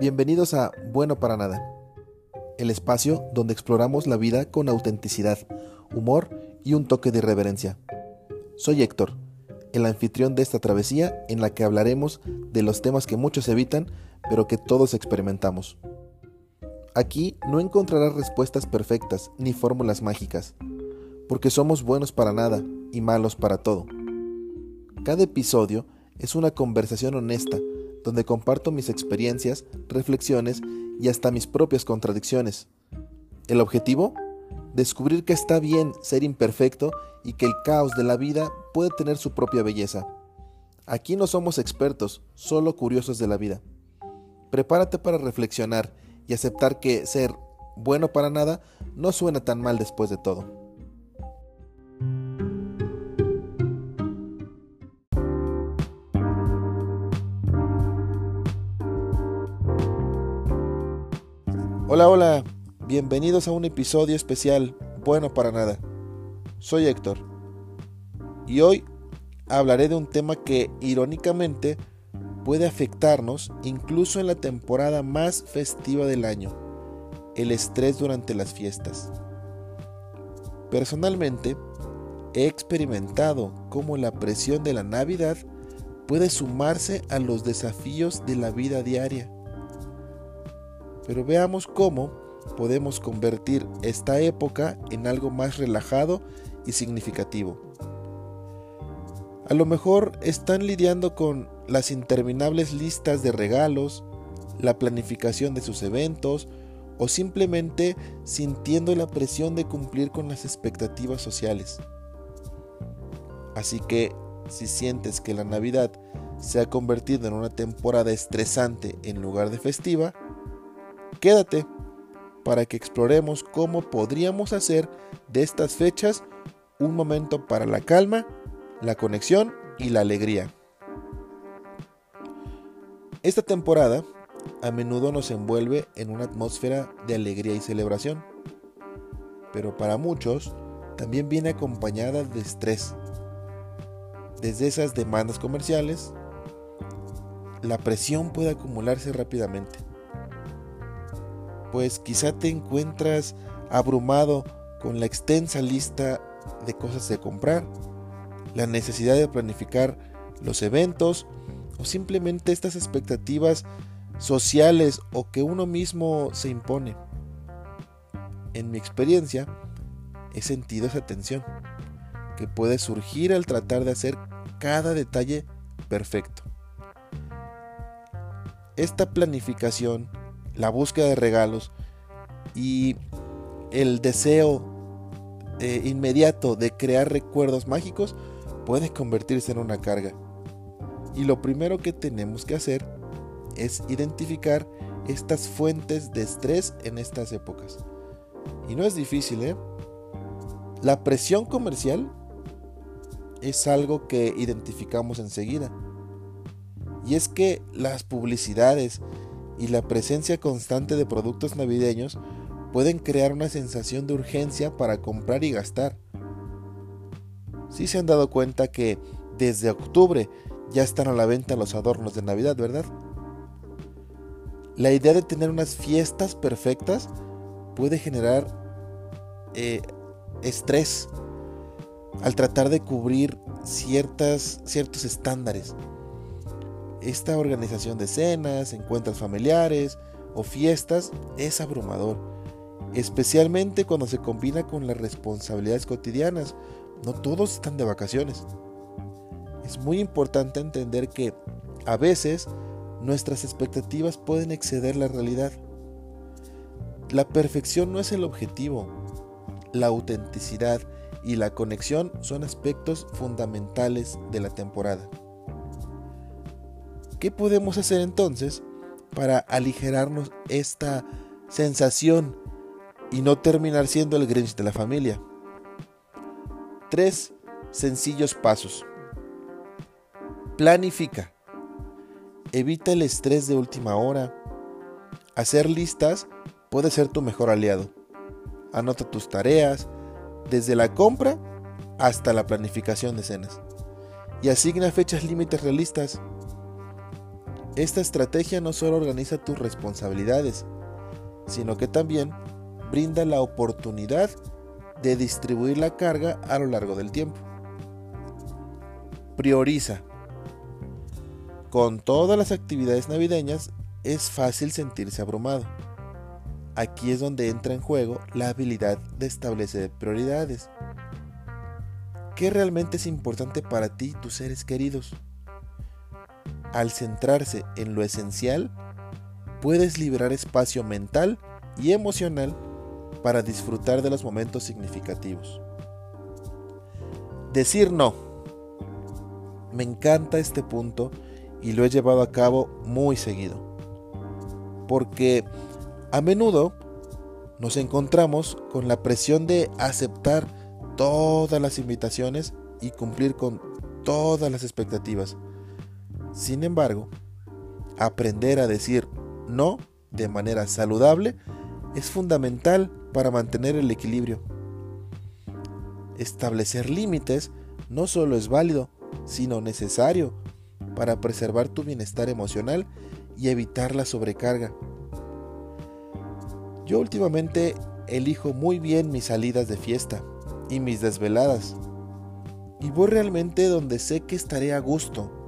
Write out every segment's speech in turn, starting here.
Bienvenidos a Bueno para Nada, el espacio donde exploramos la vida con autenticidad, humor y un toque de irreverencia. Soy Héctor, el anfitrión de esta travesía en la que hablaremos de los temas que muchos evitan, pero que todos experimentamos. Aquí no encontrarás respuestas perfectas ni fórmulas mágicas, porque somos buenos para nada y malos para todo. Cada episodio es una conversación honesta donde comparto mis experiencias, reflexiones y hasta mis propias contradicciones. ¿El objetivo? Descubrir que está bien ser imperfecto y que el caos de la vida puede tener su propia belleza. Aquí no somos expertos, solo curiosos de la vida. Prepárate para reflexionar y aceptar que ser bueno para nada no suena tan mal después de todo. Hola, hola, bienvenidos a un episodio especial, bueno para nada. Soy Héctor y hoy hablaré de un tema que irónicamente puede afectarnos incluso en la temporada más festiva del año, el estrés durante las fiestas. Personalmente, he experimentado cómo la presión de la Navidad puede sumarse a los desafíos de la vida diaria pero veamos cómo podemos convertir esta época en algo más relajado y significativo. A lo mejor están lidiando con las interminables listas de regalos, la planificación de sus eventos o simplemente sintiendo la presión de cumplir con las expectativas sociales. Así que si sientes que la Navidad se ha convertido en una temporada estresante en lugar de festiva, Quédate para que exploremos cómo podríamos hacer de estas fechas un momento para la calma, la conexión y la alegría. Esta temporada a menudo nos envuelve en una atmósfera de alegría y celebración, pero para muchos también viene acompañada de estrés. Desde esas demandas comerciales, la presión puede acumularse rápidamente pues quizá te encuentras abrumado con la extensa lista de cosas de comprar, la necesidad de planificar los eventos o simplemente estas expectativas sociales o que uno mismo se impone. En mi experiencia, he sentido esa tensión que puede surgir al tratar de hacer cada detalle perfecto. Esta planificación la búsqueda de regalos y el deseo eh, inmediato de crear recuerdos mágicos puede convertirse en una carga. Y lo primero que tenemos que hacer es identificar estas fuentes de estrés en estas épocas. Y no es difícil, ¿eh? La presión comercial es algo que identificamos enseguida. Y es que las publicidades y la presencia constante de productos navideños pueden crear una sensación de urgencia para comprar y gastar. Si se han dado cuenta que desde octubre ya están a la venta los adornos de Navidad, ¿verdad? La idea de tener unas fiestas perfectas puede generar eh, estrés al tratar de cubrir ciertas, ciertos estándares esta organización de cenas, encuentros familiares o fiestas es abrumador, especialmente cuando se combina con las responsabilidades cotidianas. No todos están de vacaciones. Es muy importante entender que a veces nuestras expectativas pueden exceder la realidad. La perfección no es el objetivo. La autenticidad y la conexión son aspectos fundamentales de la temporada. ¿Qué podemos hacer entonces para aligerarnos esta sensación y no terminar siendo el Grinch de la familia? Tres sencillos pasos. Planifica. Evita el estrés de última hora. Hacer listas puede ser tu mejor aliado. Anota tus tareas, desde la compra hasta la planificación de cenas. Y asigna fechas límites realistas Esta estrategia no solo organiza tus responsabilidades, sino que también brinda la oportunidad de distribuir la carga a lo largo del tiempo. Prioriza. Con todas las actividades navideñas es fácil sentirse abrumado. Aquí es donde entra en juego la habilidad de establecer prioridades. ¿Qué realmente es importante para ti y tus seres queridos? Al centrarse en lo esencial, puedes liberar espacio mental y emocional para disfrutar de los momentos significativos. Decir no. Me encanta este punto y lo he llevado a cabo muy seguido. Porque a menudo nos encontramos con la presión de aceptar todas las invitaciones y cumplir con todas las expectativas. Sin embargo, aprender a decir no de manera saludable es fundamental para mantener el equilibrio. Establecer límites no solo es válido, sino necesario para preservar tu bienestar emocional y evitar la sobrecarga. Yo últimamente elijo muy bien mis salidas de fiesta y mis desveladas. Y voy realmente donde sé que estaré a gusto.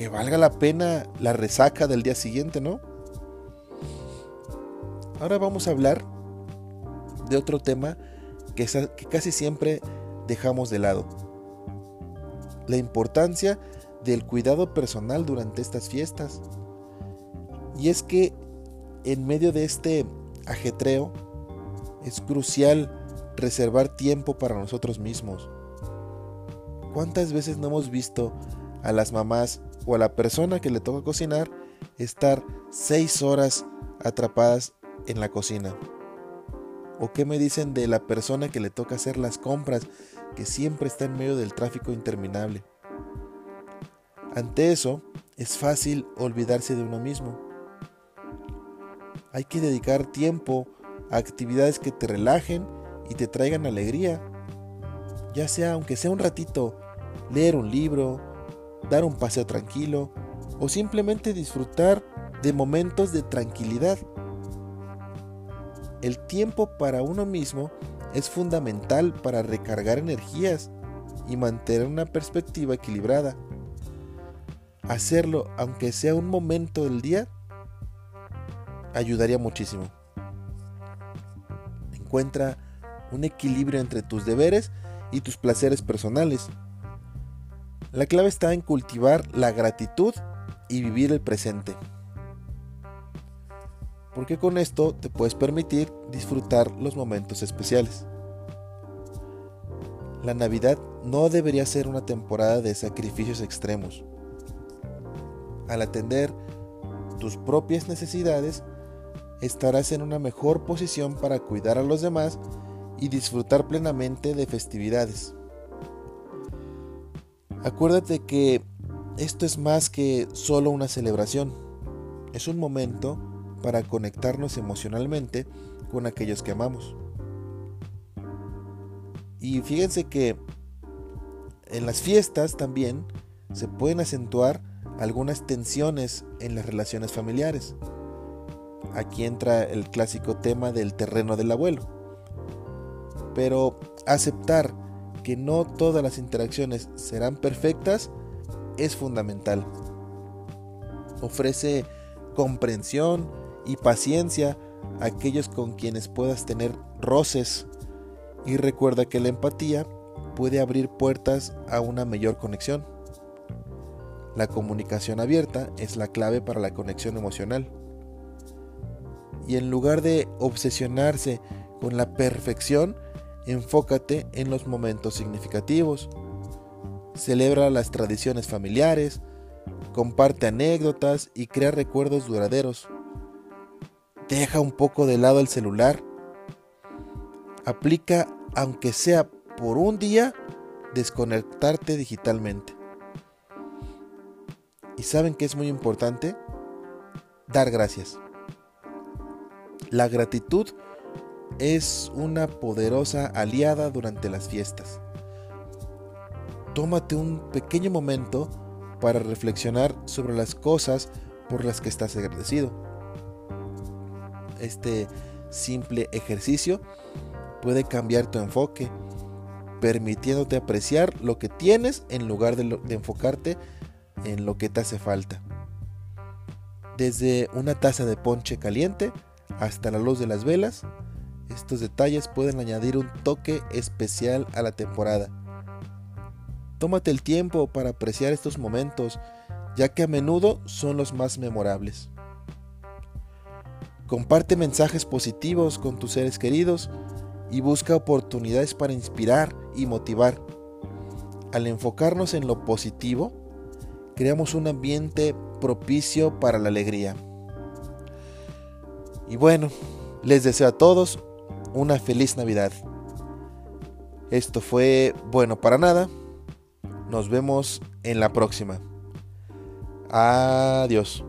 Que valga la pena la resaca del día siguiente, ¿no? Ahora vamos a hablar de otro tema que, casi siempre dejamos de lado. La importancia del cuidado personal durante estas fiestas. Y es que en medio de este ajetreo es crucial reservar tiempo para nosotros mismos. ¿Cuántas veces no hemos visto a las mamás o a la persona que le toca cocinar estar seis horas atrapadas en la cocina? ¿O qué me dicen de la persona que le toca hacer las compras que siempre está en medio del tráfico interminable? Ante eso, es fácil olvidarse de uno mismo hay que dedicar tiempo a actividades que te relajen y te traigan alegría. Ya sea, aunque sea un ratito, leer un libro, dar un paseo tranquilo o simplemente disfrutar de momentos de tranquilidad. El tiempo para uno mismo es fundamental para recargar energías y mantener una perspectiva equilibrada. Hacerlo, aunque sea un momento del día, ayudaría muchísimo. Encuentra un equilibrio entre tus deberes y tus placeres personales. La clave está en cultivar la gratitud y vivir el presente. Porque con esto te puedes permitir disfrutar los momentos especiales. La Navidad no debería ser una temporada de sacrificios extremos. Al atender tus propias necesidades, estarás en una mejor posición para cuidar a los demás y disfrutar plenamente de festividades. Acuérdate que esto es más que solo una celebración, es un momento para conectarnos emocionalmente con aquellos que amamos. Y fíjense que en las fiestas también se pueden acentuar algunas tensiones en las relaciones familiares. Aquí entra el clásico tema del terreno del abuelo. Pero aceptar que no todas las interacciones serán perfectas es fundamental. Ofrece comprensión y paciencia a aquellos con quienes puedas tener roces y recuerda que la empatía puede abrir puertas a una mayor conexión. La comunicación abierta es la clave para la conexión emocional y en lugar de obsesionarse con la perfección, enfócate en los momentos significativos. Celebra las tradiciones familiares, comparte anécdotas y crea recuerdos duraderos. Deja un poco de lado el celular. Aplica, aunque sea por un día, desconectarte digitalmente. ¿Y saben que es muy importante? Dar gracias. La gratitud es una poderosa aliada durante las fiestas. Tómate un pequeño momento para reflexionar sobre las cosas por las que estás agradecido. Este simple ejercicio puede cambiar tu enfoque, permitiéndote apreciar lo que tienes en lugar de, enfocarte en lo que te hace falta. Desde una taza de ponche caliente hasta la luz de las velas, estos detalles pueden añadir un toque especial a la temporada. Tómate el tiempo para apreciar estos momentos, ya que a menudo son los más memorables. Comparte mensajes positivos con tus seres queridos y busca oportunidades para inspirar y motivar. Al enfocarnos en lo positivo, creamos un ambiente propicio para la alegría. Y bueno, les deseo a todos una feliz Navidad. Esto fue Bueno para nada. Nos vemos en la próxima. Adiós.